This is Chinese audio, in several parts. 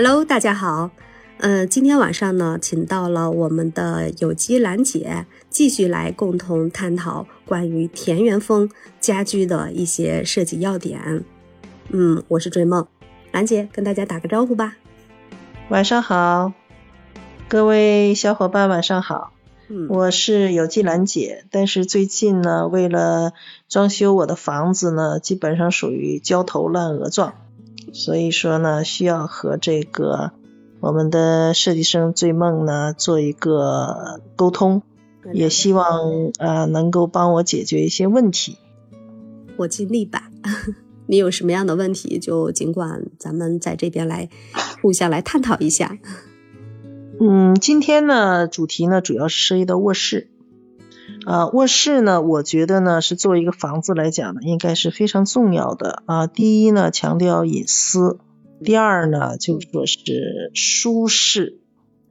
Hello，大家好。呃，今天晚上呢，请到了我们的有机兰姐，继续来共同探讨关于田园风家居的一些设计要点。嗯，我是追梦，兰姐跟大家打个招呼吧。晚上好，各位小伙伴晚上好。嗯，我是有机兰姐，但是最近呢，为了装修我的房子呢，基本上属于焦头烂额状，所以说呢，需要和这个我们的设计生追梦呢做一个沟通，也希望呃能够帮我解决一些问题。我尽力吧。你有什么样的问题，就尽管咱们在这边来互相来探讨一下。嗯，今天呢，主题呢主要是涉及到卧室。啊，卧室呢，我觉得呢是作为一个房子来讲呢，应该是非常重要的啊。第一呢，强调隐私；第二呢，就说是舒适。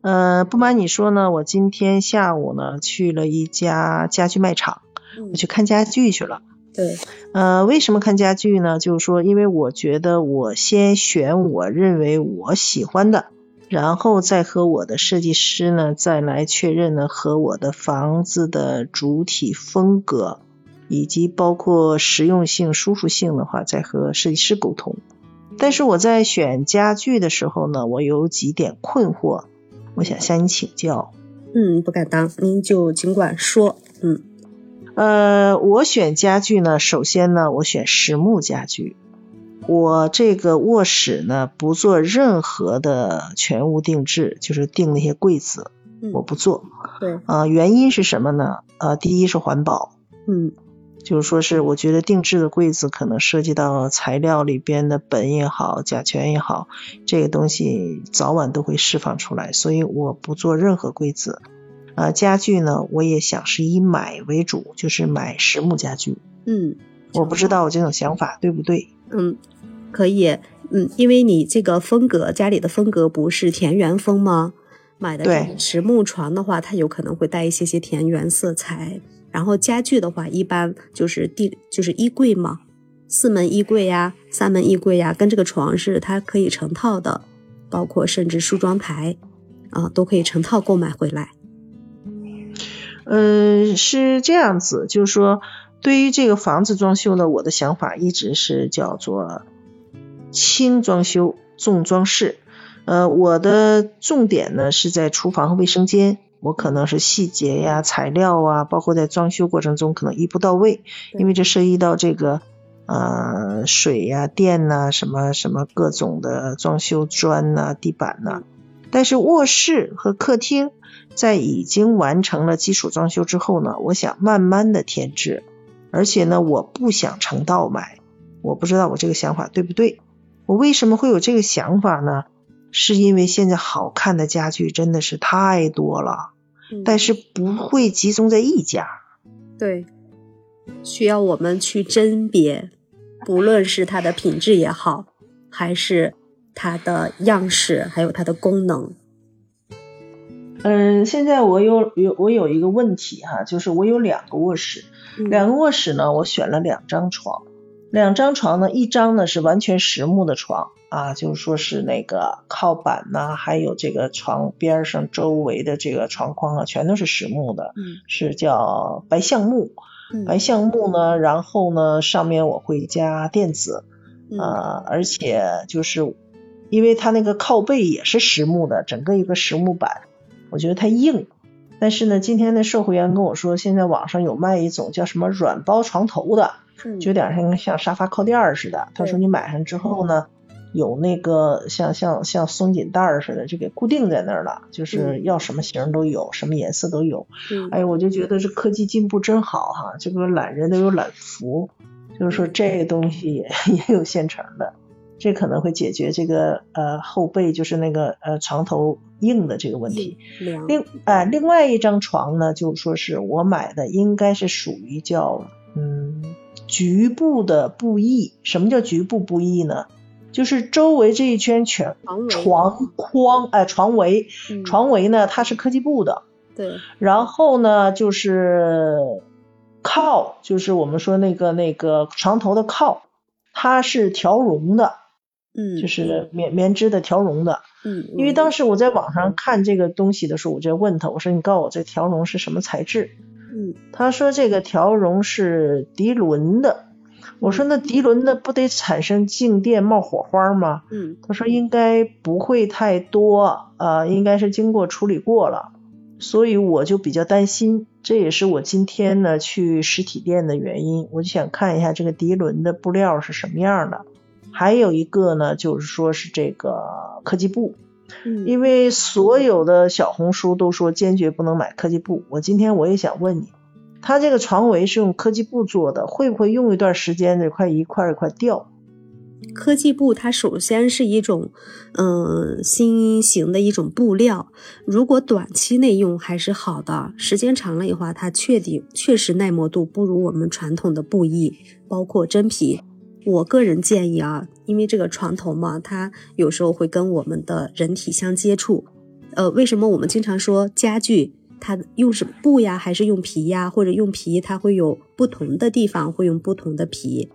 呃，不瞒你说呢，我今天下午呢去了一家家具卖场，我去看家具去了。对，呃，为什么看家具呢？就是说，因为我觉得我先选我认为我喜欢的。然后再和我的设计师呢，再来确认呢和我的房子的主体风格，以及包括实用性、舒服性的话，再和设计师沟通。但是我在选家具的时候呢，我有几点困惑，我想向你请教。嗯，不敢当，您就尽管说。嗯，呃，我选家具呢，首先呢，我选实木家具。我这个卧室呢，不做任何的全屋定制，就是定那些柜子，我不做。对，啊，原因是什么呢？呃，第一是环保，嗯，就是说是我觉得定制的柜子可能涉及到材料里边的苯也好，甲醛也好，这个东西早晚都会释放出来，所以我不做任何柜子。啊，家具呢，我也想是以买为主，就是买实木家具。嗯，我不知道我这种想法对不对？嗯。可以，嗯，因为你这个风格，家里的风格不是田园风吗？买的实木床的话，它有可能会带一些些田园色彩。然后家具的话，一般就是地就是衣柜嘛，四门衣柜呀，三门衣柜呀，跟这个床是它可以成套的，包括甚至梳妆台啊，都可以成套购买回来。嗯，是这样子，就是说，对于这个房子装修呢，我的想法一直是叫做。轻装修，重装饰。呃，我的重点呢是在厨房和卫生间，我可能是细节呀、材料啊，包括在装修过程中可能一步到位，因为这涉及到这个呃水呀、电呐，什么什么各种的装修砖呐、地板呐。但是卧室和客厅在已经完成了基础装修之后呢，我想慢慢的添置，而且呢，我不想成道买，我不知道我这个想法对不对。我为什么会有这个想法呢？是因为现在好看的家具真的是太多了，但是不会集中在一家。对，需要我们去甄别，不论是它的品质也好，还是它的样式，还有它的功能。嗯，现在我有有我有一个问题哈，就是我有两个卧室，两个卧室呢，我选了两张床。两张床呢，一张呢是完全实木的床啊，就是说是那个靠板呐，还有这个床边上周围的这个床框啊，全都是实木的，是叫白橡木。白橡木呢，然后呢上面我会加垫子啊，而且就是因为它那个靠背也是实木的，整个一个实木板，我觉得它硬。但是呢，今天的售货员跟我说，现在网上有卖一种叫什么软包床头的。就有点像像沙发靠垫似的。他说你买上之后呢，有那个像像像松紧带似的，就给固定在那儿了。就是要什么型都有，什么颜色都有。哎我就觉得这科技进步真好哈，这个懒人都有懒福，就是说这个东西也 也有现成的，这可能会解决这个呃后背就是那个呃床头硬的这个问题。另哎另外一张床呢，就说是我买的，应该是属于叫嗯。局部的布艺，什么叫局部布艺呢？就是周围这一圈全床框，哎，床围，床围呢，它是科技布的。对。然后呢，就是靠，就是我们说那个那个床头的靠，它是条绒的。嗯，就是棉棉织的条绒的。嗯，因为当时我在网上看这个东西的时候，我就问他，我说你告诉我这条绒是什么材质？嗯，他说这个条绒是涤纶的。我说那涤纶的不得产生静电冒火花吗？嗯，他说应该不会太多，呃，应该是经过处理过了，所以我就比较担心，这也是我今天呢去实体店的原因，我就想看一下这个涤纶的布料是什么样的。还有一个呢，就是说是这个科技布，嗯，因为所有的小红书都说坚决不能买科技布，我今天我也想问你。它这个床围是用科技布做的，会不会用一段时间这块一块一块掉？科技布它首先是一种，嗯，新型的一种布料，如果短期内用还是好的，时间长了以后，它确定确实耐磨度不如我们传统的布艺，包括真皮。我个人建议啊，因为这个床头嘛，它有时候会跟我们的人体相接触，呃，为什么我们经常说家具？它用什么布呀，还是用皮呀，或者用皮？它会有不同的地方会用不同的皮，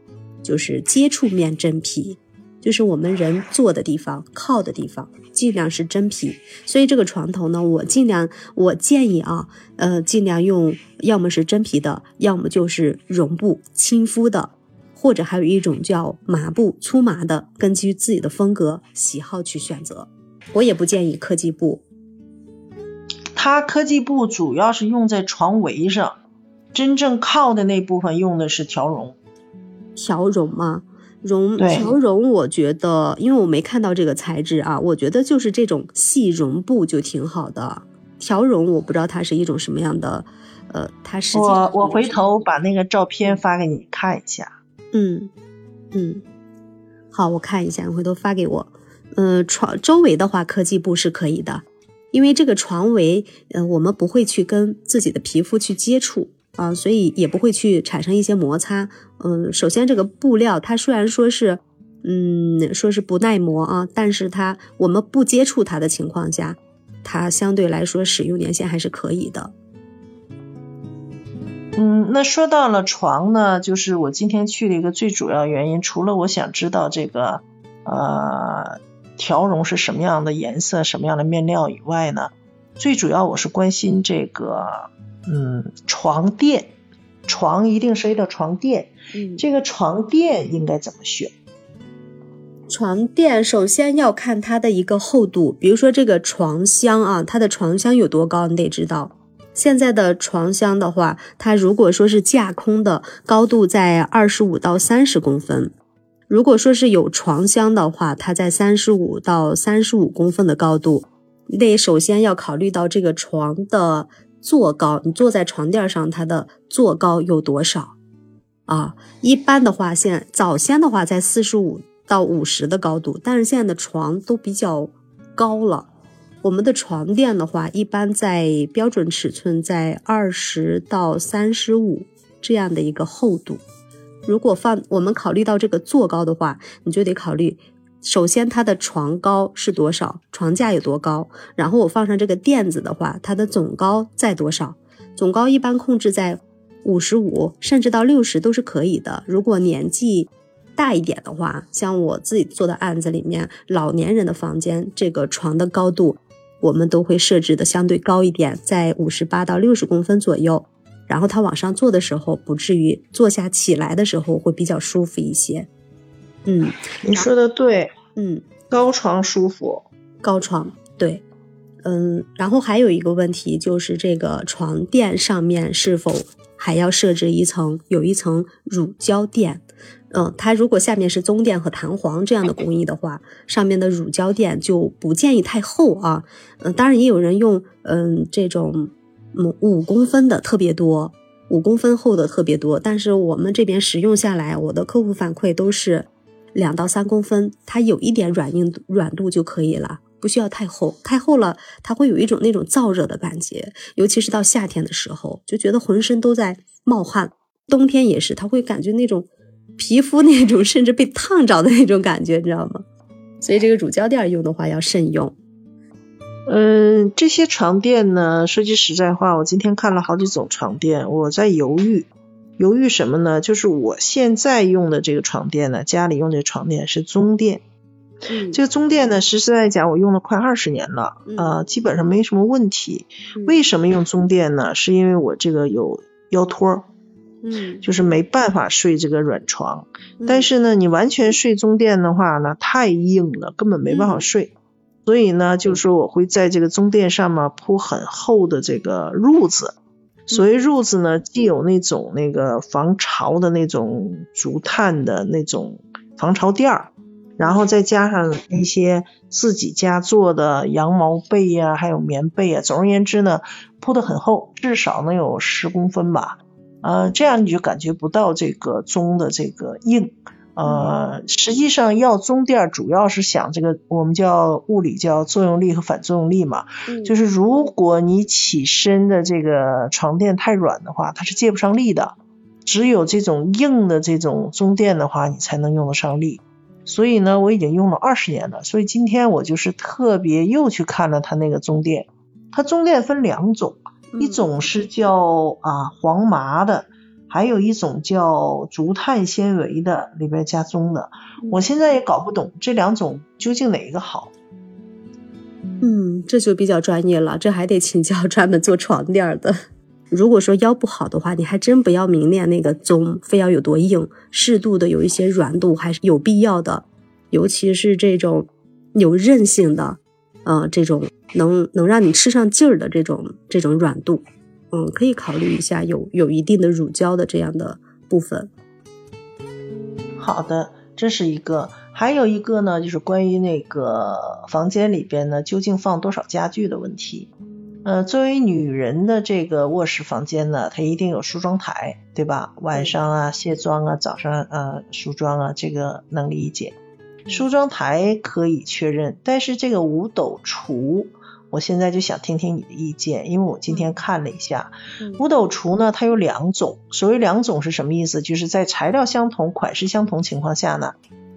就是接触面真皮，就是我们人坐的地方、靠的地方，尽量是真皮。所以这个床头呢，我尽量，我建议啊，呃，尽量用，要么是真皮的，要么就是绒布、亲肤的，或者还有一种叫麻布、粗麻的，根据自己的风格喜好去选择。我也不建议科技布。它科技布主要是用在床围上，真正靠的那部分用的是条绒。条绒吗？绒条绒，我觉得，因为我没看到这个材质啊，我觉得就是这种细绒布就挺好的。条绒我不知道它是一种什么样的，呃，它是我我回头把那个照片发给你看一下。嗯嗯，好，我看一下，回头发给我。嗯，床周围的话，科技布是可以的。因为这个床围，呃，我们不会去跟自己的皮肤去接触啊，所以也不会去产生一些摩擦。嗯，首先这个布料它虽然说是，嗯，说是不耐磨啊，但是它我们不接触它的情况下，它相对来说使用年限还是可以的。嗯，那说到了床呢，就是我今天去的一个最主要原因，除了我想知道这个，呃。条绒是什么样的颜色、什么样的面料以外呢？最主要我是关心这个，嗯，床垫，床一定涉及到床垫，嗯，这个床垫应该怎么选？床垫首先要看它的一个厚度，比如说这个床箱啊，它的床箱有多高，你得知道。现在的床箱的话，它如果说是架空的，高度在二十五到三十公分。如果说是有床箱的话，它在三十五到三十五公分的高度，你得首先要考虑到这个床的坐高，你坐在床垫上，它的坐高有多少啊？一般的话，现早先的话在四十五到五十的高度，但是现在的床都比较高了。我们的床垫的话，一般在标准尺寸在二十到三十五这样的一个厚度。如果放我们考虑到这个坐高的话，你就得考虑，首先它的床高是多少，床架有多高，然后我放上这个垫子的话，它的总高在多少？总高一般控制在五十五，甚至到六十都是可以的。如果年纪大一点的话，像我自己做的案子里面，老年人的房间，这个床的高度我们都会设置的相对高一点，在五十八到六十公分左右。然后他往上坐的时候，不至于坐下起来的时候会比较舒服一些。嗯，你说的对。嗯，高床舒服。高床对。嗯，然后还有一个问题就是这个床垫上面是否还要设置一层有一层乳胶垫？嗯，它如果下面是棕垫和弹簧这样的工艺的话，上面的乳胶垫就不建议太厚啊。嗯，当然也有人用嗯这种。嗯，五公分的特别多，五公分厚的特别多。但是我们这边使用下来，我的客户反馈都是两到三公分，它有一点软硬软度就可以了，不需要太厚。太厚了，它会有一种那种燥热的感觉，尤其是到夏天的时候，就觉得浑身都在冒汗。冬天也是，他会感觉那种皮肤那种 甚至被烫着的那种感觉，你知道吗？所以这个乳胶垫用的话要慎用。嗯，这些床垫呢，说句实在话，我今天看了好几种床垫，我在犹豫，犹豫什么呢？就是我现在用的这个床垫呢，家里用这床垫是棕垫，这个中垫呢，实实在在讲，我用了快二十年了，呃，基本上没什么问题。为什么用中垫呢？是因为我这个有腰托，嗯，就是没办法睡这个软床。但是呢，你完全睡中垫的话呢，太硬了，根本没办法睡。所以呢，就是说我会在这个中垫上面铺很厚的这个褥子。所谓褥子呢，既有那种那个防潮的那种竹炭的那种防潮垫儿。然后再加上一些自己家做的羊毛被呀，还有棉被啊，总而言之呢，铺的很厚，至少能有十公分吧。呃，这样你就感觉不到这个棕的这个硬。呃，实际上要棕垫主要是想这个我们叫物理叫作用力和反作用力嘛，就是如果你起身的这个床垫太软的话，它是借不上力的。只有这种硬的这种棕垫的话，你才能用得上力。所以呢，我已经用了二十年了。所以今天我就是特别又去看了它那个棕垫。它棕垫分两种，一种是叫啊黄麻的，还有一种叫竹炭纤维的，里边加棕的。我现在也搞不懂这两种究竟哪一个好。嗯，这就比较专业了，这还得请教专门做床垫的。如果说腰不好的话，你还真不要明恋那个棕，非要有多硬，适度的有一些软度还是有必要的。尤其是这种有韧性的，呃，这种能能让你吃上劲儿的这种这种软度，嗯，可以考虑一下有有一定的乳胶的这样的部分。好的，这是一个，还有一个呢，就是关于那个房间里边呢，究竟放多少家具的问题。呃，作为女人的这个卧室房间呢，它一定有梳妆台，对吧？晚上啊卸妆啊，早上呃梳妆啊，这个能理解。梳妆台可以确认，但是这个五斗橱，我现在就想听听你的意见，因为我今天看了一下，五斗橱呢，它有两种。所谓两种是什么意思？就是在材料相同、款式相同情况下呢，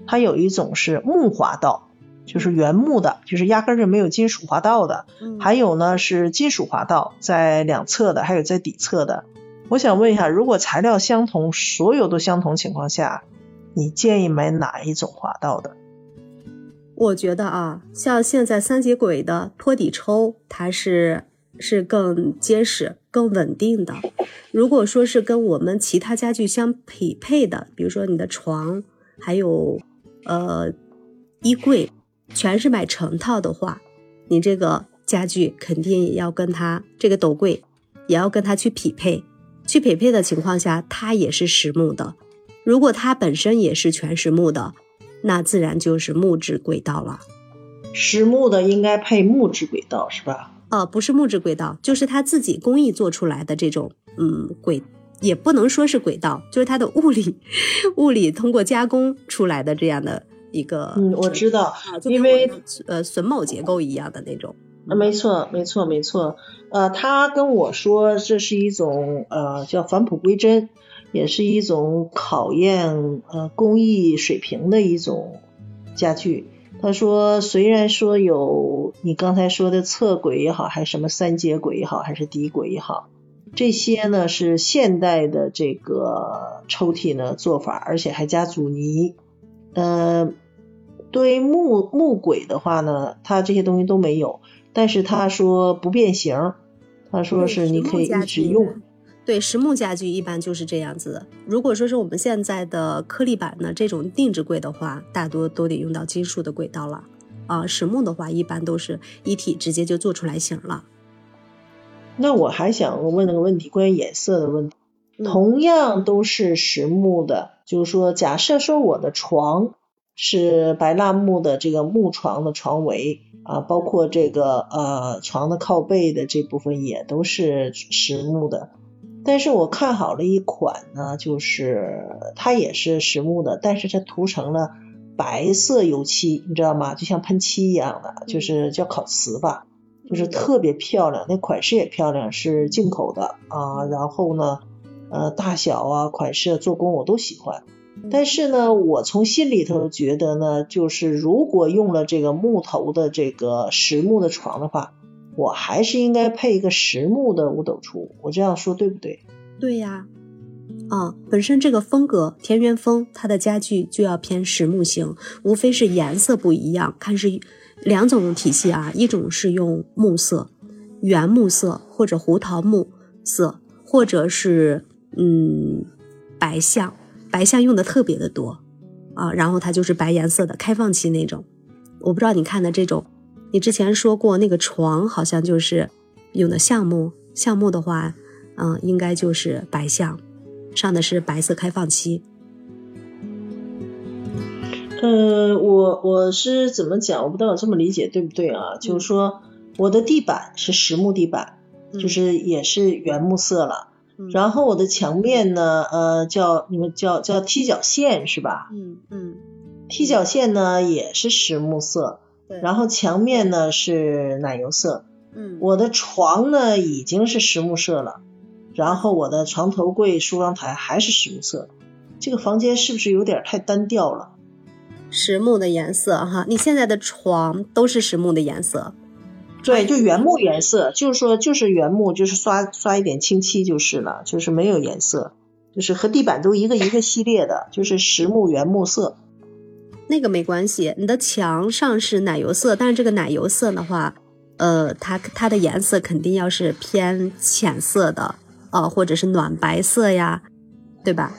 它有一种是木滑道。就是原木的，就是压根儿就没有金属滑道的。还有呢是金属滑道，在两侧的，还有在底侧的。我想问一下，如果材料相同，所有都相同情况下，你建议买哪一种滑道的？我觉得啊，像现在三节轨的托底抽，它是是更结实、更稳定的。如果说是跟我们其他家具相匹配的，比如说你的床，还有呃衣柜。全是买成套的话，你这个家具肯定也要跟它这个斗柜也要跟它去匹配。去匹配的情况下，它也是实木的。如果它本身也是全实木的，那自然就是木质轨道了。实木的应该配木质轨道是吧？呃，不是木质轨道，就是它自己工艺做出来的这种，嗯，轨也不能说是轨道，就是它的物理物理通过加工出来的这样的。一个嗯，我知道，因为呃榫卯结构一样的那种。没错，没错，没错。呃，他跟我说这是一种呃叫返璞归真，也是一种考验呃工艺水平的一种家具。他说虽然说有你刚才说的侧轨也好，还是什么三节轨也好，还是底轨也好，这些呢是现代的这个抽屉呢做法，而且还加阻尼，呃。对木木轨的话呢，它这些东西都没有，但是他说不变形，他说是你可以一直用。对，实木家具一般就是这样子。如果说是我们现在的颗粒板呢这种定制柜的话，大多都得用到金属的轨道了。啊，实木的话一般都是一体直接就做出来型了。那我还想问那个问题，关于颜色的问题，同样都是实木的，就是说，假设说我的床。是白蜡木的这个木床的床围啊，包括这个呃床的靠背的这部分也都是实木的。但是我看好了一款呢，就是它也是实木的，但是它涂成了白色油漆，你知道吗？就像喷漆一样的，就是叫烤瓷吧，就是特别漂亮，那款式也漂亮，是进口的啊。然后呢，呃，大小啊、款式、做工我都喜欢。但是呢，我从心里头觉得呢，就是如果用了这个木头的这个实木的床的话，我还是应该配一个实木的五斗橱。我这样说对不对？对呀，啊，本身这个风格田园风，它的家具就要偏实木型，无非是颜色不一样，看是两种体系啊，一种是用木色，原木色或者胡桃木色，或者是嗯白象，白象用的特别的多啊，然后它就是白颜色的开放漆那种，我不知道你看的这种，你之前说过那个床好像就是用的橡木，橡木的话，嗯，应该就是白橡。上的是白色开放漆。呃，我我是怎么讲？我不知道我这么理解对不对啊？就是说，我的地板是实木地板，就是也是原木色了。然后我的墙面呢，呃，叫你们叫叫踢脚线是吧？嗯嗯。踢脚线呢也是实木色，然后墙面呢是奶油色。嗯。我的床呢已经是实木色了。然后我的床头柜、梳妆台还是实木色，这个房间是不是有点太单调了？实木的颜色哈，你现在的床都是实木的颜色？对，就原木颜色，就是说就是原木，就是刷刷一点清漆就是了，就是没有颜色，就是和地板都一个一个系列的，就是实木原木色。那个没关系，你的墙上是奶油色，但是这个奶油色的话，呃，它它的颜色肯定要是偏浅色的。呃，或者是暖白色呀，对吧？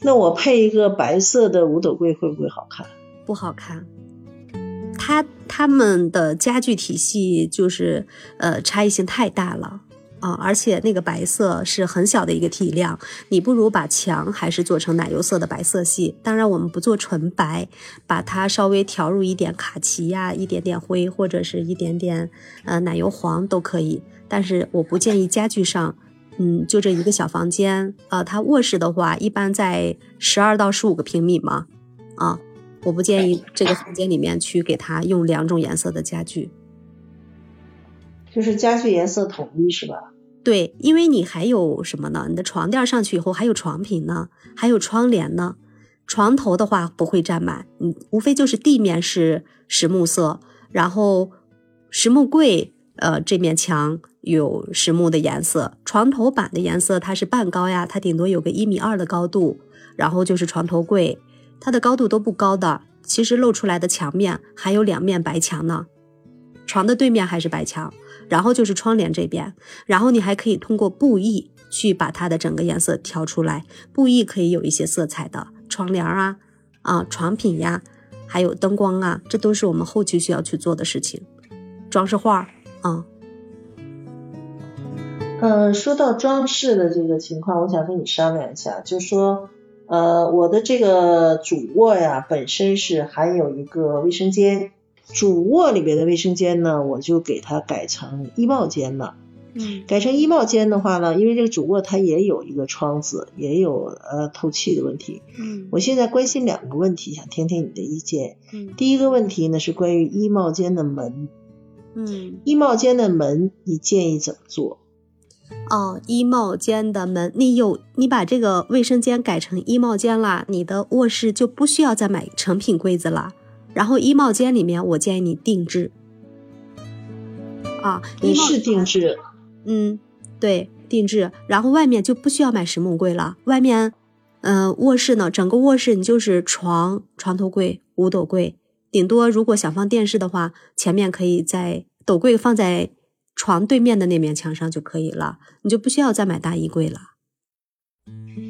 那我配一个白色的五斗柜会不会好看？不好看。它他们的家具体系就是呃差异性太大了啊，而且那个白色是很小的一个体量，你不如把墙还是做成奶油色的白色系。当然我们不做纯白，把它稍微调入一点卡其呀，一点点灰或者是一点点呃奶油黄都可以。但是我不建议家具上。嗯，就这一个小房间，啊，它卧室的话，一般在十二到十五个平米嘛，啊，我不建议这个房间里面去给它用两种颜色的家具，就是家具颜色统一是吧？对，因为你还有什么呢？你的床垫上去以后还有床品呢，还有窗帘呢，床头的话不会占满，嗯，无非就是地面是实木色，然后实木柜。呃，这面墙有实木的颜色，床头板的颜色它是半高呀，它顶多有个一米二的高度。然后就是床头柜，它的高度都不高的，其实露出来的墙面还有两面白墙呢。床的对面还是白墙，然后就是窗帘这边，然后你还可以通过布艺去把它的整个颜色调出来。布艺可以有一些色彩的窗帘啊，啊床品呀，还有灯光啊，这都是我们后期需要去做的事情。装饰画。啊，嗯，说到装饰的这个情况，我想跟你商量一下，就说，呃，我的这个主卧呀，本身是还有一个卫生间，主卧里边的卫生间呢，我就给它改成衣帽间了。嗯，改成衣帽间的话呢，因为这个主卧它也有一个窗子，也有呃透气的问题。嗯，我现在关心两个问题，想听听你的意见。嗯，第一个问题呢是关于衣帽间的门。嗯，衣帽间的门你建议怎么做？哦，衣帽间的门，你有你把这个卫生间改成衣帽间啦，你的卧室就不需要再买成品柜子了。然后衣帽间里面，我建议你定制。啊，你是定制？嗯，对，定制。然后外面就不需要买实木柜了。外面，嗯，卧室呢，整个卧室你就是床、床头柜、五斗柜。顶多如果想放电视的话，前面可以在斗柜放在床对面的那面墙上就可以了，你就不需要再买大衣柜了。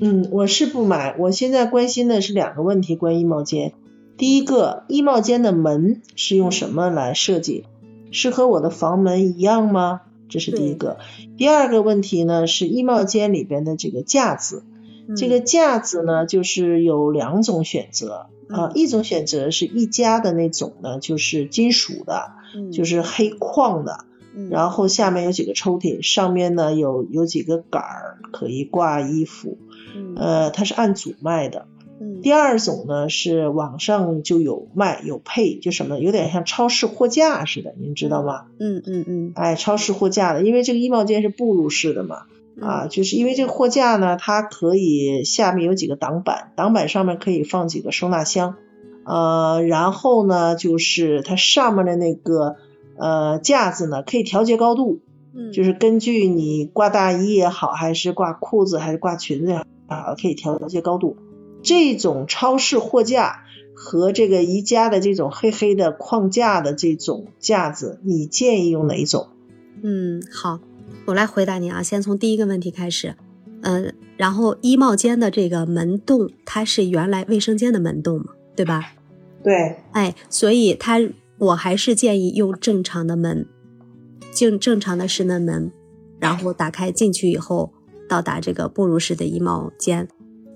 嗯，我是不买。我现在关心的是两个问题，关于衣帽间。第一个，衣帽间的门是用什么来设计？是和我的房门一样吗？这是第一个。第二个问题呢，是衣帽间里边的这个架子。这个架子呢，就是有两种选择。啊，一种选择是一家的那种呢，就是金属的，就是黑框的，然后下面有几个抽屉，上面呢有有几个杆儿可以挂衣服，呃，它是按组卖的。第二种呢是网上就有卖有配，就什么有点像超市货架似的，您知道吗？嗯嗯嗯，哎，超市货架的，因为这个衣帽间是步入式的嘛。啊，就是因为这个货架呢，它可以下面有几个挡板，挡板上面可以放几个收纳箱，呃，然后呢，就是它上面的那个呃架子呢，可以调节高度，嗯，就是根据你挂大衣也好，还是挂裤子，还是挂裙子也好，啊，可以调节高度。这种超市货架和这个宜家的这种黑黑的框架的这种架子，你建议用哪一种？嗯，好，我来回答你啊，先从第一个问题开始。嗯，然后衣帽间的这个门洞，它是原来卫生间的门洞嘛，对吧？对。哎，所以它我还是建议用正常的门，正正常的室内门，然后打开进去以后，到达这个步入式的衣帽间。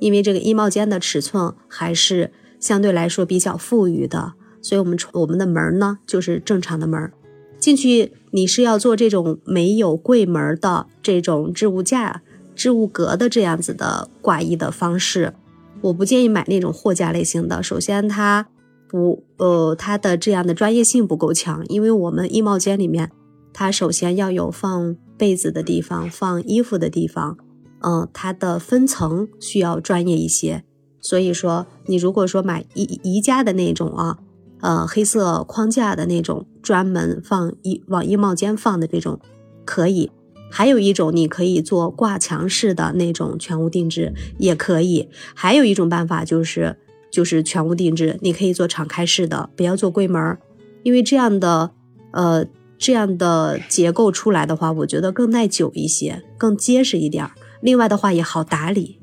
因为这个衣帽间的尺寸还是相对来说比较富裕的，所以我们我们的门呢就是正常的门。进去你是要做这种没有柜门的这种置物架、置物格的这样子的挂衣的方式。我不建议买那种货架类型的，首先它不呃它的这样的专业性不够强，因为我们衣帽间里面它首先要有放被子的地方、放衣服的地方。嗯，它的分层需要专业一些，所以说你如果说买宜宜家的那种啊，呃，黑色框架的那种，专门放衣往衣帽间放的这种可以。还有一种你可以做挂墙式的那种全屋定制也可以。还有一种办法就是就是全屋定制，你可以做敞开式的，不要做柜门，因为这样的呃这样的结构出来的话，我觉得更耐久一些，更结实一点儿。另外的话也好打理。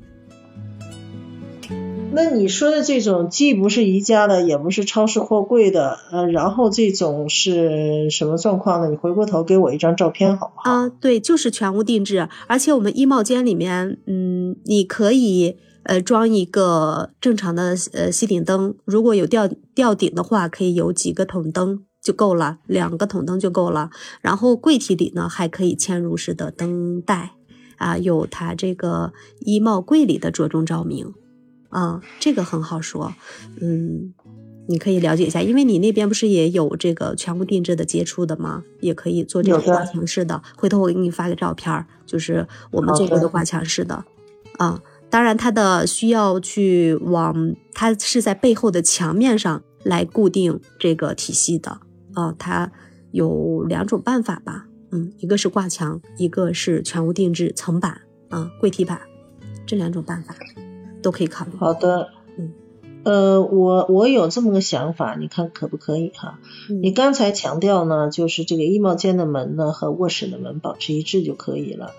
那你说的这种既不是宜家的，也不是超市货柜的，呃，然后这种是什么状况呢？你回过头给我一张照片好不好？啊，对，就是全屋定制，而且我们衣帽间里面，嗯，你可以呃装一个正常的呃吸顶灯，如果有吊吊顶的话，可以有几个筒灯就够了，两个筒灯就够了。然后柜体里呢还可以嵌入式的灯带。啊，有它这个衣帽柜里的着重照明，啊，这个很好说，嗯，你可以了解一下，因为你那边不是也有这个全屋定制的接触的吗？也可以做这个挂墙式的，回头我给你发个照片，就是我们做过的挂墙式的，啊，当然它的需要去往，它是在背后的墙面上来固定这个体系的，啊，它有两种办法吧。嗯，一个是挂墙，一个是全屋定制层板啊，柜体板，这两种办法都可以考虑。好的，嗯，呃，我我有这么个想法，你看可不可以哈？你刚才强调呢，就是这个衣帽间的门呢和卧室的门保持一致就可以了。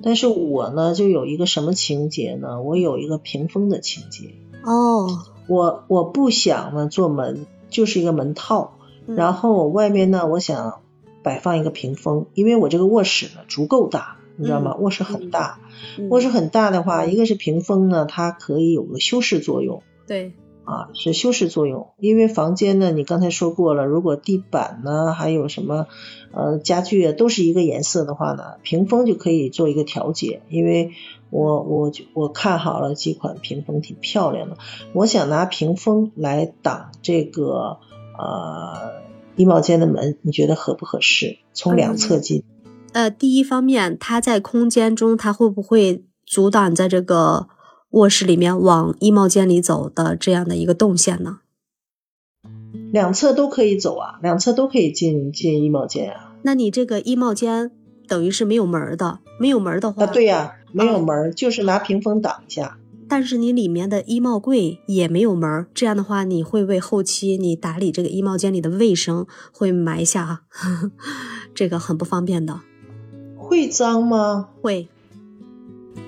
但是我呢就有一个什么情节呢？我有一个屏风的情节。哦，我我不想呢做门，就是一个门套，然后我外面呢，我想。摆放一个屏风，因为我这个卧室呢足够大，你知道吗？卧室很大，卧室很大的话，一个是屏风呢，它可以有个修饰作用。对，啊，是修饰作用。因为房间呢，你刚才说过了，如果地板呢，还有什么呃家具啊，都是一个颜色的话呢，屏风就可以做一个调节。因为我我我看好了几款屏风，挺漂亮的，我想拿屏风来挡这个呃。衣帽间的门，你觉得合不合适？从两侧进。呃，第一方面，它在空间中，它会不会阻挡在这个卧室里面往衣帽间里走的这样的一个动线呢？两侧都可以走啊，两侧都可以进进衣帽间啊。那你这个衣帽间等于是没有门的，没有门的话，啊，对呀，没有门，就是拿屏风挡一下。但是你里面的衣帽柜也没有门，这样的话你会为后期你打理这个衣帽间里的卫生会埋下，这个很不方便的。会脏吗？会，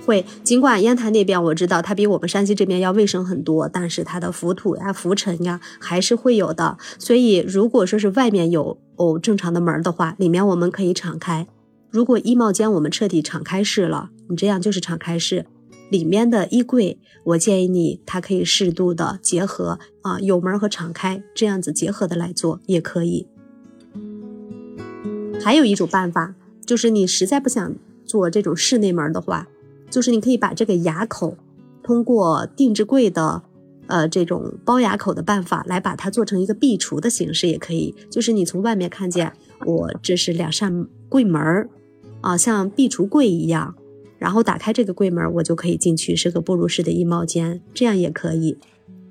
会。尽管烟台那边我知道它比我们山西这边要卫生很多，但是它的浮土呀、浮尘呀还是会有的。所以如果说是外面有哦正常的门的话，里面我们可以敞开。如果衣帽间我们彻底敞开式了，你这样就是敞开式。里面的衣柜，我建议你，它可以适度的结合啊，有门和敞开这样子结合的来做也可以。还有一种办法，就是你实在不想做这种室内门的话，就是你可以把这个牙口通过定制柜的呃这种包牙口的办法来把它做成一个壁橱的形式也可以。就是你从外面看见我这是两扇柜门儿啊，像壁橱柜一样。然后打开这个柜门，我就可以进去，是个步入式的衣帽间，这样也可以。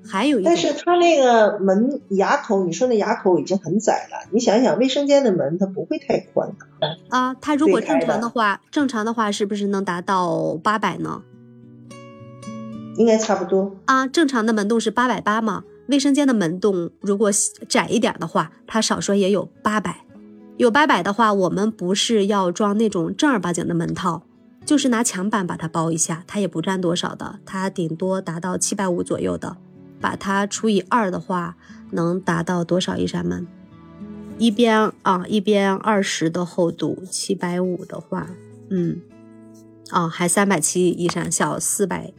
还有一，但是它那个门牙口，你说那牙口已经很窄了，你想想卫生间的门，它不会太宽的。啊，它如果正常的话，正常的话是不是能达到八百呢？应该差不多啊。正常的门洞是八百八嘛，卫生间的门洞如果窄一点的话，它少说也有八百。有八百的话，我们不是要装那种正儿八经的门套，就是拿墙板把它包一下，它也不占多少的，它顶多达到七百五左右的，把它除以二的话，能达到多少一扇门？一边啊，一边二十的厚度，七百五的话，嗯，啊，还三百七一扇小四百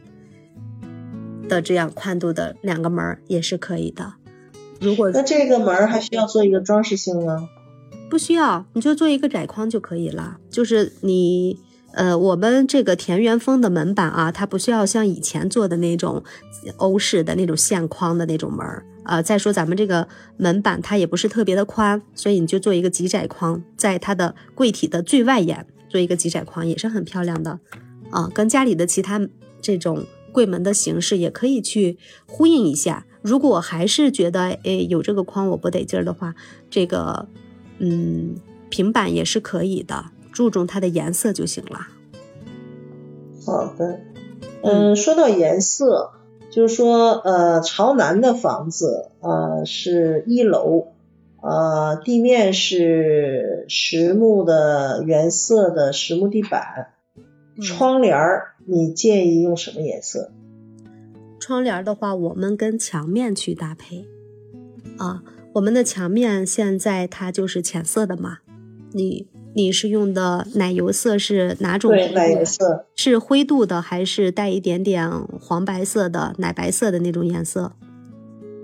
的这样宽度的两个门也是可以的。如果那这个门还需要做一个装饰性吗？不需要，你就做一个窄框就可以了。就是你，呃，我们这个田园风的门板啊，它不需要像以前做的那种欧式的那种线框的那种门儿啊。再说咱们这个门板它也不是特别的宽，所以你就做一个极窄框，在它的柜体的最外沿做一个极窄框也是很漂亮的啊。跟家里的其他这种柜门的形式也可以去呼应一下。如果还是觉得哎有这个框我不得劲儿的话，这个。嗯，平板也是可以的，注重它的颜色就行了。好的，嗯，说到颜色，就是说，呃，朝南的房子，呃，是一楼，呃，地面是实木的原色的实木地板，窗帘儿，你建议用什么颜色？窗帘的话，我们跟墙面去搭配，啊。我们的墙面现在它就是浅色的嘛，你你是用的奶油色是哪种？对，奶油色是灰度的还是带一点点黄白色的奶白色的那种颜色？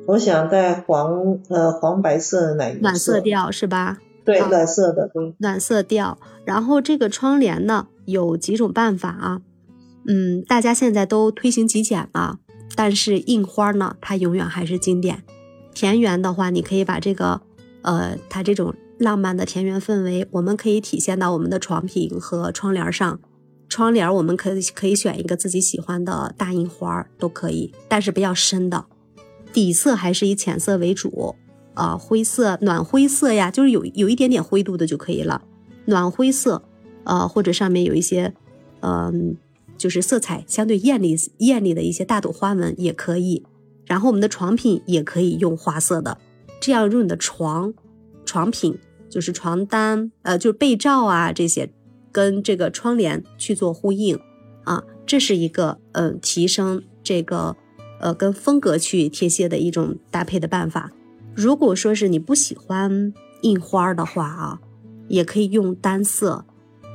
我想带黄呃黄白色奶油暖色调是吧？对，暖色的对。暖色调，然后这个窗帘呢有几种办法啊？嗯，大家现在都推行极简了，但是印花呢它永远还是经典。田园的话，你可以把这个，呃，它这种浪漫的田园氛围，我们可以体现到我们的床品和窗帘上。窗帘我们可以可以选一个自己喜欢的大印花都可以，但是不要深的，底色还是以浅色为主，啊，灰色、暖灰色呀，就是有有一点点灰度的就可以了。暖灰色，呃，或者上面有一些，嗯，就是色彩相对艳丽艳丽的一些大朵花纹也可以。然后我们的床品也可以用花色的，这样用你的床床品就是床单，呃，就是被罩啊这些，跟这个窗帘去做呼应啊，这是一个嗯提升这个呃跟风格去贴切的一种搭配的办法。如果说是你不喜欢印花的话啊，也可以用单色，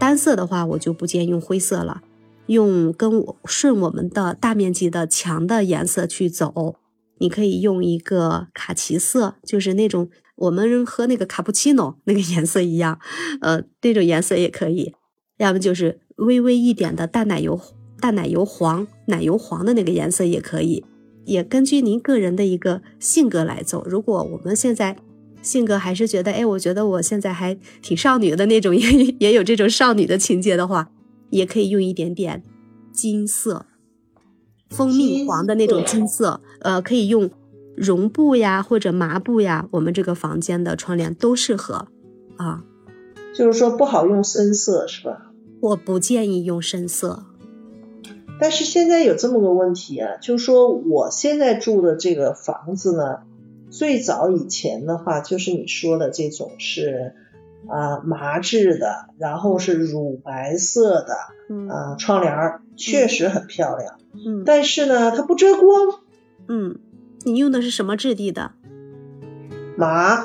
单色的话我就不建议用灰色了，用跟我顺我们的大面积的墙的颜色去走。你可以用一个卡其色，就是那种我们喝那个卡布奇诺 那个颜色一样，呃，那种颜色也可以。要么就是微微一点的淡奶油、淡奶油黄、奶油黄的那个颜色也可以。也根据您个人的一个性格来走。如果我们现在性格还是觉得，哎，我觉得我现在还挺少女的那种，也也有这种少女的情节的话，也可以用一点点金色。蜂蜜黄的那种金色，呃，可以用绒布呀或者麻布呀，我们这个房间的窗帘都适合啊。就是说不好用深色是吧？我不建议用深色。但是现在有这么个问题啊，就是说我现在住的这个房子呢，最早以前的话就是你说的这种是啊麻质的，然后是乳白色的，啊窗帘确实很漂亮。嗯，但是呢，它不遮光。嗯，你用的是什么质地的？麻，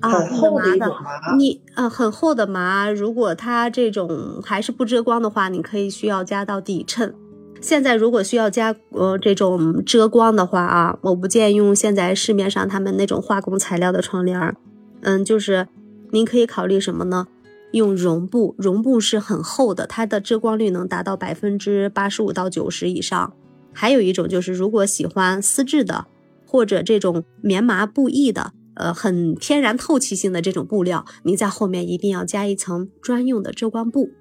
很厚的麻。你呃，很厚的麻，如果它这种还是不遮光的话，你可以需要加到底衬。现在如果需要加呃这种遮光的话啊，我不建议用现在市面上他们那种化工材料的窗帘儿。嗯，就是您可以考虑什么呢？用绒布，绒布是很厚的，它的遮光率能达到百分之八十五到九十以上。还有一种就是，如果喜欢丝质的或者这种棉麻布艺的，呃，很天然透气性的这种布料，你在后面一定要加一层专用的遮光布。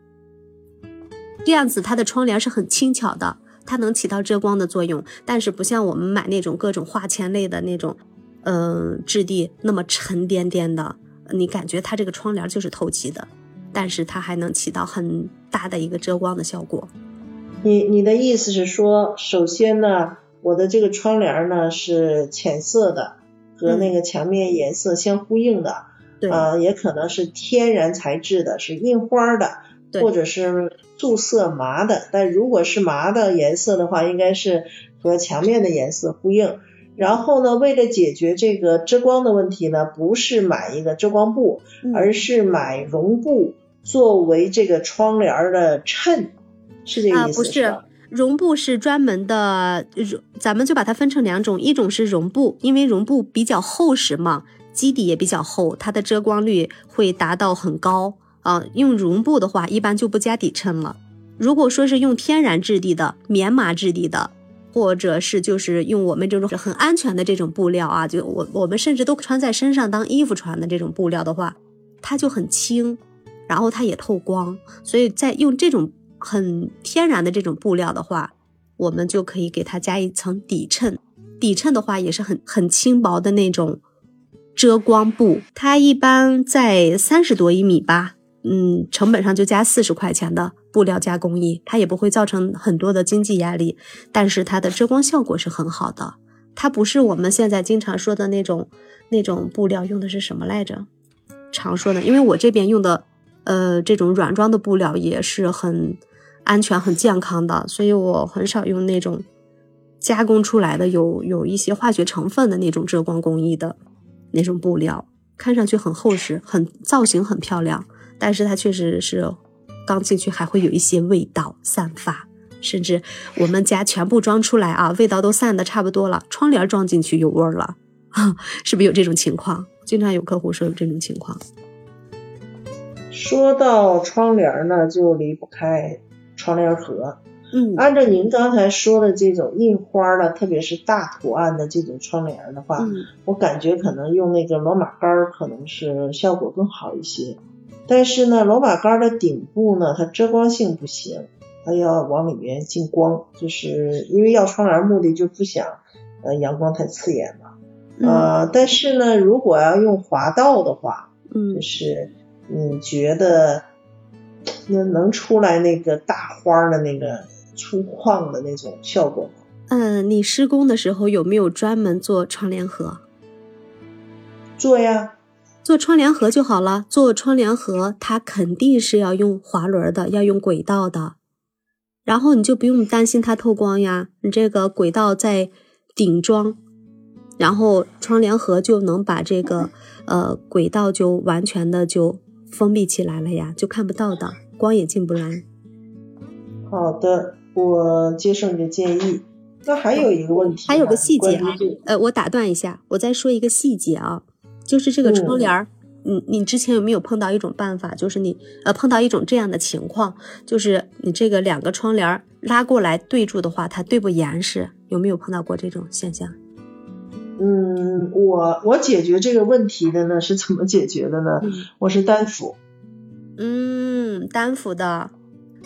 这样子，它的窗帘是很轻巧的，它能起到遮光的作用，但是不像我们买那种各种化纤类的那种，嗯，质地那么沉甸甸的，你感觉它这个窗帘就是透气的。但是它还能起到很大的一个遮光的效果。你你的意思是说，首先呢，我的这个窗帘呢是浅色的，和那个墙面颜色相呼应的，对，呃，也可能是天然材质的，是印花的，或者是素色麻的。但如果是麻的颜色的话，应该是和墙面的颜色呼应。然后呢，为了解决这个遮光的问题呢，不是买一个遮光布，而是买绒布作为这个窗帘的衬，是这个意思不是，绒布是专门的，咱们就把它分成两种，一种是绒布，因为绒布比较厚实嘛，基底也比较厚，它的遮光率会达到很高啊。用绒布的话，一般就不加底衬了。如果说是用天然质地的棉麻质地的。或者是就是用我们这种很安全的这种布料啊，就我我们甚至都穿在身上当衣服穿的这种布料的话，它就很轻，然后它也透光，所以在用这种很天然的这种布料的话，我们就可以给它加一层底衬。底衬的话也是很很轻薄的那种遮光布，它一般在三十多一米吧。嗯，成本上就加四十块钱的布料加工艺，它也不会造成很多的经济压力，但是它的遮光效果是很好的。它不是我们现在经常说的那种那种布料，用的是什么来着？常说的，因为我这边用的呃这种软装的布料也是很安全、很健康的，所以我很少用那种加工出来的有有一些化学成分的那种遮光工艺的那种布料，看上去很厚实，很造型很漂亮。但是它确实是刚进去还会有一些味道散发，甚至我们家全部装出来啊，味道都散的差不多了，窗帘装进去有味儿了啊，是不是有这种情况？经常有客户说有这种情况。说到窗帘呢，就离不开窗帘盒。嗯，按照您刚才说的这种印花的，特别是大图案的这种窗帘的话，我感觉可能用那个罗马杆可能是效果更好一些。但是呢，罗马杆的顶部呢，它遮光性不行，它要往里面进光，就是因为要窗帘目的就不想呃阳光太刺眼嘛。呃，但是呢，如果要用滑道的话，嗯，就是你觉得那能出来那个大花的那个粗犷的那种效果吗？嗯，你施工的时候有没有专门做窗帘盒？做呀。做窗帘盒就好了。做窗帘盒，它肯定是要用滑轮的，要用轨道的。然后你就不用担心它透光呀。你这个轨道在顶装，然后窗帘盒就能把这个呃轨道就完全的就封闭起来了呀，就看不到的，光也进不来。好的，我接受你的建议。那还有一个问题，还有个细节啊，呃，我打断一下，我再说一个细节啊。就是这个窗帘儿，你你之前有没有碰到一种办法？就是你呃碰到一种这样的情况，就是你这个两个窗帘拉过来对住的话，它对不严实，有没有碰到过这种现象？嗯，我我解决这个问题的呢是怎么解决的呢？我是单幅，嗯，单幅的。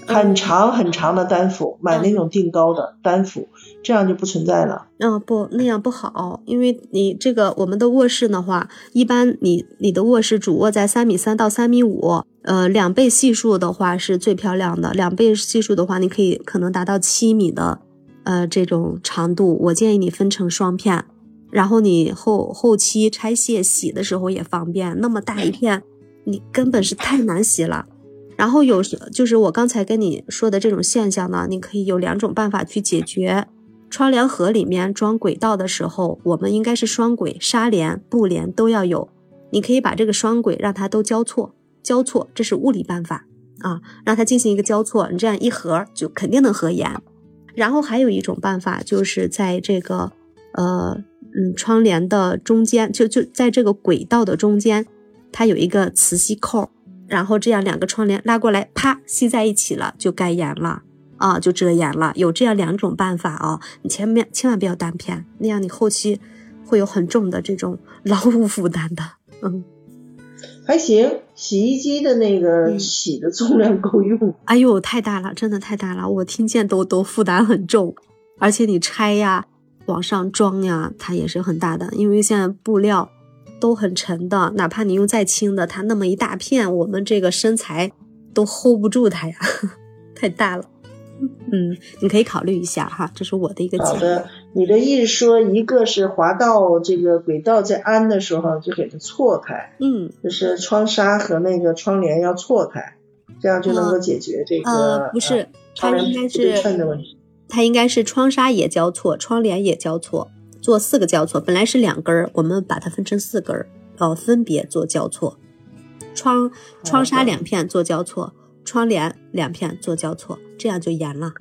很长很长的单幅，买那种定高的单幅，这样就不存在了。嗯，不，那样不好，因为你这个我们的卧室的话，一般你你的卧室主卧在三米三到三米五，呃，两倍系数的话是最漂亮的。两倍系数的话，你可以可能达到七米的，呃，这种长度。我建议你分成双片，然后你后后期拆卸洗的时候也方便。那么大一片，你根本是太难洗了。然后有就是我刚才跟你说的这种现象呢，你可以有两种办法去解决。窗帘盒里面装轨道的时候，我们应该是双轨，纱帘、布帘都要有。你可以把这个双轨让它都交错，交错，这是物理办法啊，让它进行一个交错，你这样一合就肯定能合严。然后还有一种办法，就是在这个呃嗯窗帘的中间，就就在这个轨道的中间，它有一个磁吸扣。然后这样两个窗帘拉过来，啪吸在一起了，就盖严了啊，就遮严了。有这样两种办法啊，你前面千万不要单片，那样你后期会有很重的这种劳务负担的。嗯，还行，洗衣机的那个洗的重量够用。哎呦，太大了，真的太大了，我听见都都负担很重，而且你拆呀，往上装呀，它也是很大的，因为现在布料。都很沉的，哪怕你用再轻的，它那么一大片，我们这个身材都 hold 不住它呀，太大了。嗯，你可以考虑一下哈，这是我的一个建议。好的，你的意思说，一个是滑道这个轨道在安的时候就给它错开，嗯，就是窗纱和那个窗帘要错开，这样就能够解决这个呃不是，它应该是它应该是窗纱也交错，窗帘也交错，做四个交错，本来是两根儿，我们把它分成四根儿，哦，分别做交错，窗窗纱两片做交错。窗帘两片做交错，这样就严了。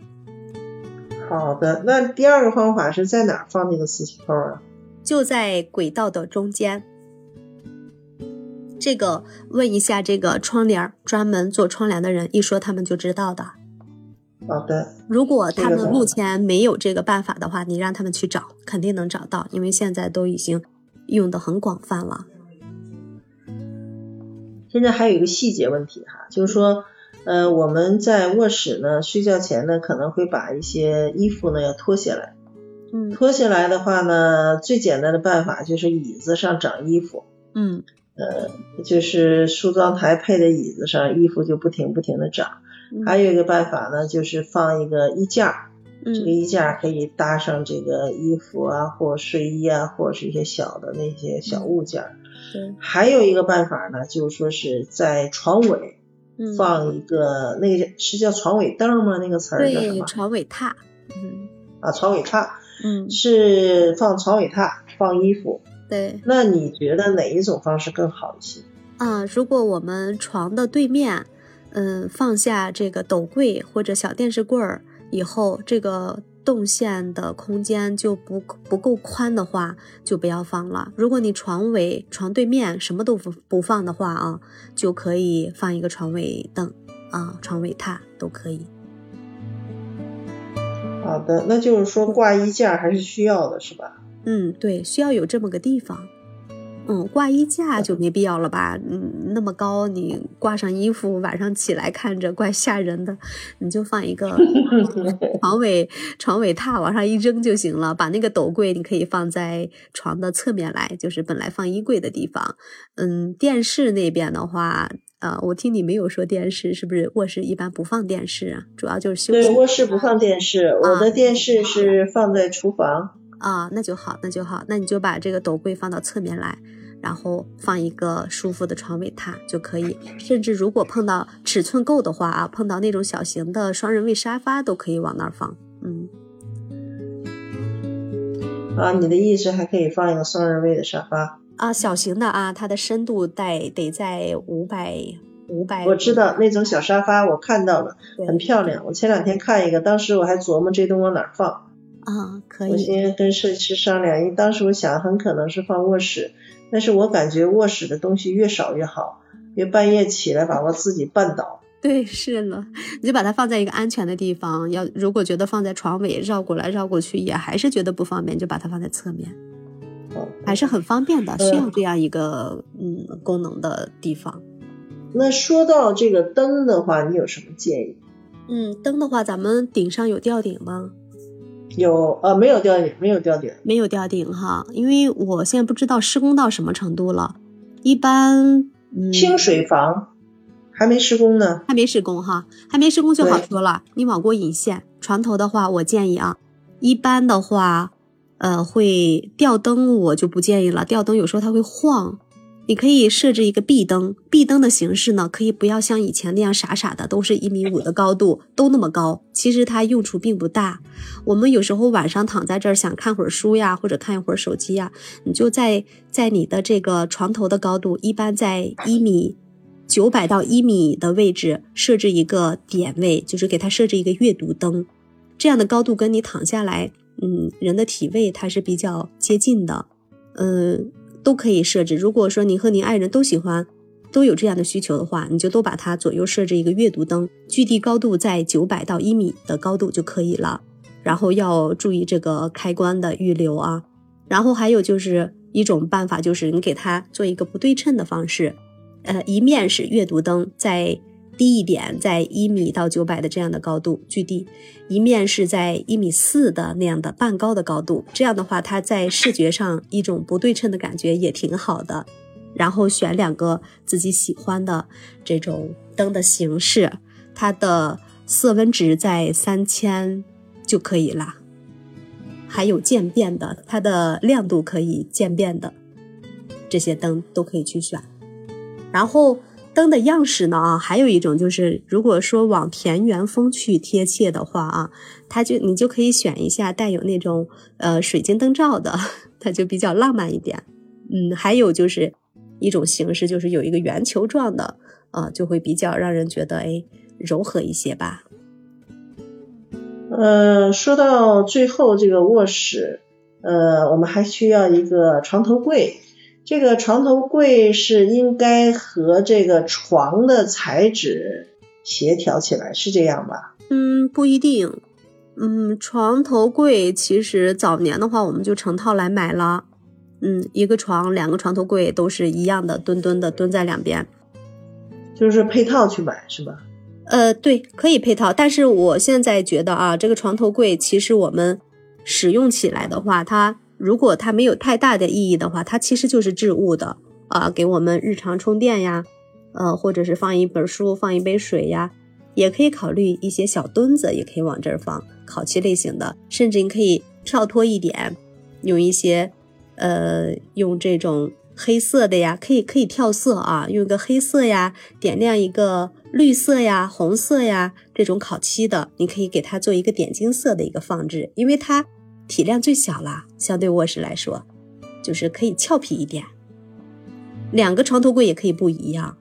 好的，那第二个方法是在哪儿放那个磁吸扣啊？就在轨道的中间。这个问一下这个窗帘专门做窗帘的人，一说他们就知道的。好的。如果他们目前没有这个办法的话，你让他们去找，肯定能找到，因为现在都已经用的很广泛了。现在还有一个细节问题哈，就是说。呃，我们在卧室呢，睡觉前呢，可能会把一些衣服呢要脱下来。嗯，脱下来的话呢，最简单的办法就是椅子上长衣服。嗯，呃，就是梳妆台配的椅子上，衣服就不停不停的长。还有一个办法呢，就是放一个衣架，这个衣架可以搭上这个衣服啊，或睡衣啊，或者是一些小的那些小物件。对。还有一个办法呢，就是说是在床尾。放一个那个是叫床尾凳吗？那个词儿叫什么？床尾榻。嗯。啊，床尾榻。嗯。是放床尾榻放衣服。对。那你觉得哪一种方式更好一些？啊，如果我们床的对面，嗯，放下这个斗柜或者小电视柜儿以后，这个。动线的空间就不不够宽的话，就不要放了。如果你床尾、床对面什么都不不放的话啊，就可以放一个床尾凳啊、床尾榻都可以。好的，那就是说挂衣架还是需要的，是吧？嗯，对，需要有这么个地方。嗯，挂衣架就没必要了吧？嗯，那么高，你挂上衣服，晚上起来看着怪吓人的。你就放一个 床尾床尾榻，往上一扔就行了。把那个斗柜，你可以放在床的侧面来，就是本来放衣柜的地方。嗯，电视那边的话，呃，我听你没有说电视，是不是卧室一般不放电视啊？主要就是休息。对，卧室不放电视，我的电视是放在厨房。啊，那就好，那就好，那你就把这个斗柜放到侧面来。然后放一个舒服的床尾榻就可以，甚至如果碰到尺寸够的话啊，碰到那种小型的双人位沙发都可以往那儿放。嗯，啊，你的意思还可以放一个双人位的沙发啊？小型的啊，它的深度带得在五百五百。我知道那种小沙发，我看到了，很漂亮。我前两天看一个，当时我还琢磨这东西往哪儿放啊？可以。我先跟设计师商量，因为当时我想很可能是放卧室。但是我感觉卧室的东西越少越好，别半夜起来把我自己绊倒。对，是了，你就把它放在一个安全的地方。要如果觉得放在床尾绕过来绕过去也还是觉得不方便，就把它放在侧面，还是很方便的。需要这样一个嗯功能的地方。那说到这个灯的话，你有什么建议？嗯，灯的话，咱们顶上有吊顶吗？有呃没有吊顶，没有吊顶，没有吊顶哈，因为我现在不知道施工到什么程度了。一般嗯清水房还没施工呢，还没施工哈，还没施工就好说了。你往过引线，床头的话，我建议啊，一般的话，呃，会吊灯我就不建议了，吊灯有时候它会晃。你可以设置一个壁灯，壁灯的形式呢，可以不要像以前那样傻傻的，都是一米五的高度，都那么高。其实它用处并不大。我们有时候晚上躺在这儿想看会儿书呀，或者看一会儿手机呀，你就在在你的这个床头的高度，一般在一米九百到一米的位置设置一个点位，就是给它设置一个阅读灯，这样的高度跟你躺下来，嗯，人的体位它是比较接近的，嗯。都可以设置。如果说您和您爱人都喜欢，都有这样的需求的话，你就都把它左右设置一个阅读灯，距地高度在九百到一米的高度就可以了。然后要注意这个开关的预留啊。然后还有就是一种办法，就是你给它做一个不对称的方式，呃，一面是阅读灯在。低一点，在一米到九百的这样的高度距地，一面是在一米四的那样的半高的高度，这样的话，它在视觉上一种不对称的感觉也挺好的。然后选两个自己喜欢的这种灯的形式，它的色温值在三千就可以了。还有渐变的，它的亮度可以渐变的，这些灯都可以去选。然后灯的样式呢啊，还有一种就是，如果说往田园风去贴切的话啊，它就你就可以选一下带有那种呃水晶灯罩的，它就比较浪漫一点。嗯，还有就是一种形式，就是有一个圆球状的，啊，就会比较让人觉得哎柔和一些吧。呃，说到最后这个卧室，呃，我们还需要一个床头柜。这个床头柜是应该和这个床的材质协调起来，是这样吧？嗯，不一定。嗯，床头柜其实早年的话，我们就成套来买了。嗯，一个床，两个床头柜都是一样的，墩墩的墩在两边，就是配套去买，是吧？呃，对，可以配套，但是我现在觉得啊，这个床头柜其实我们使用起来的话，它如果它没有太大的意义的话，它其实就是置物的啊，给我们日常充电呀，呃，或者是放一本书、放一杯水呀，也可以考虑一些小墩子，也可以往这儿放烤漆类型的，甚至你可以跳脱一点，用一些呃，用这种黑色的呀，可以可以跳色啊，用一个黑色呀，点亮一个。绿色呀，红色呀，这种烤漆的，你可以给它做一个点金色的一个放置，因为它体量最小了，相对卧室来说，就是可以俏皮一点。两个床头柜也可以不一样，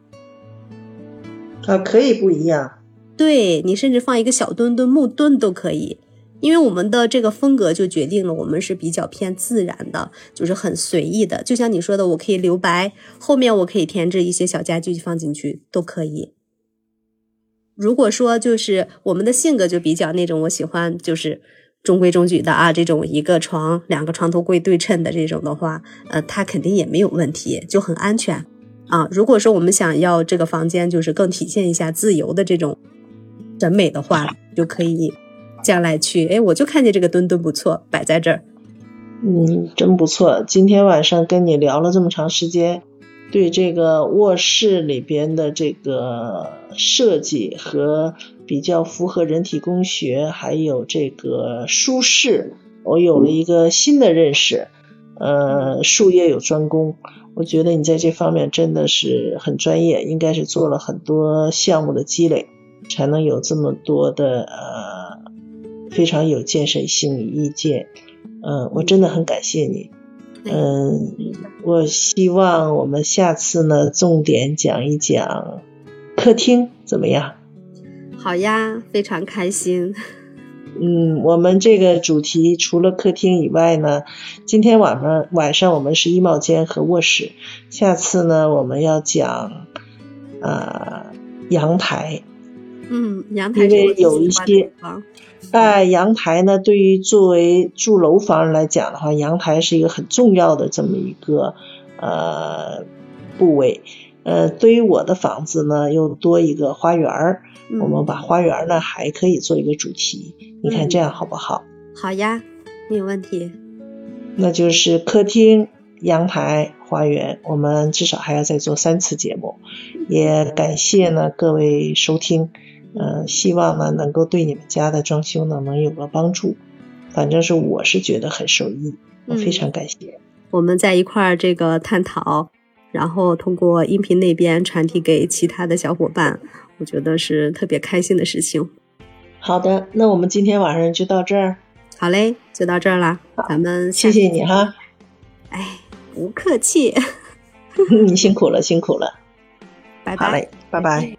啊，可以不一样。对你甚至放一个小墩墩木墩都可以，因为我们的这个风格就决定了我们是比较偏自然的，就是很随意的。就像你说的，我可以留白，后面我可以添置一些小家具放进去都可以。如果说就是我们的性格就比较那种，我喜欢就是中规中矩的啊，这种一个床两个床头柜对称的这种的话，呃，它肯定也没有问题，就很安全啊。如果说我们想要这个房间就是更体现一下自由的这种审美的话，就可以将来去，哎，我就看见这个墩墩不错，摆在这儿，嗯，真不错。今天晚上跟你聊了这么长时间。对这个卧室里边的这个设计和比较符合人体工学，还有这个舒适，我有了一个新的认识。呃，术业有专攻，我觉得你在这方面真的是很专业，应该是做了很多项目的积累，才能有这么多的呃非常有建设性的意见。嗯，我真的很感谢你。嗯，我希望我们下次呢，重点讲一讲客厅怎么样？好呀，非常开心。嗯，我们这个主题除了客厅以外呢，今天晚上晚上我们是衣帽间和卧室，下次呢我们要讲呃阳台。嗯，阳台因为有一些。在阳台呢，对于作为住楼房人来讲的话，阳台是一个很重要的这么一个呃部位。呃，对于我的房子呢，又多一个花园儿，我们把花园呢还可以做一个主题。你看这样好不好？好呀，没有问题。那就是客厅、阳台、花园，我们至少还要再做三次节目。也感谢呢各位收听。嗯，希望呢能够对你们家的装修呢能有个帮助，反正是我是觉得很受益，我非常感谢。我们在一块儿这个探讨，然后通过音频那边传递给其他的小伙伴，我觉得是特别开心的事情。好的，那我们今天晚上就到这儿。好嘞，就到这儿啦，咱们谢谢你哈。哎，不客气。你辛苦了，辛苦了。拜拜。好嘞，拜拜。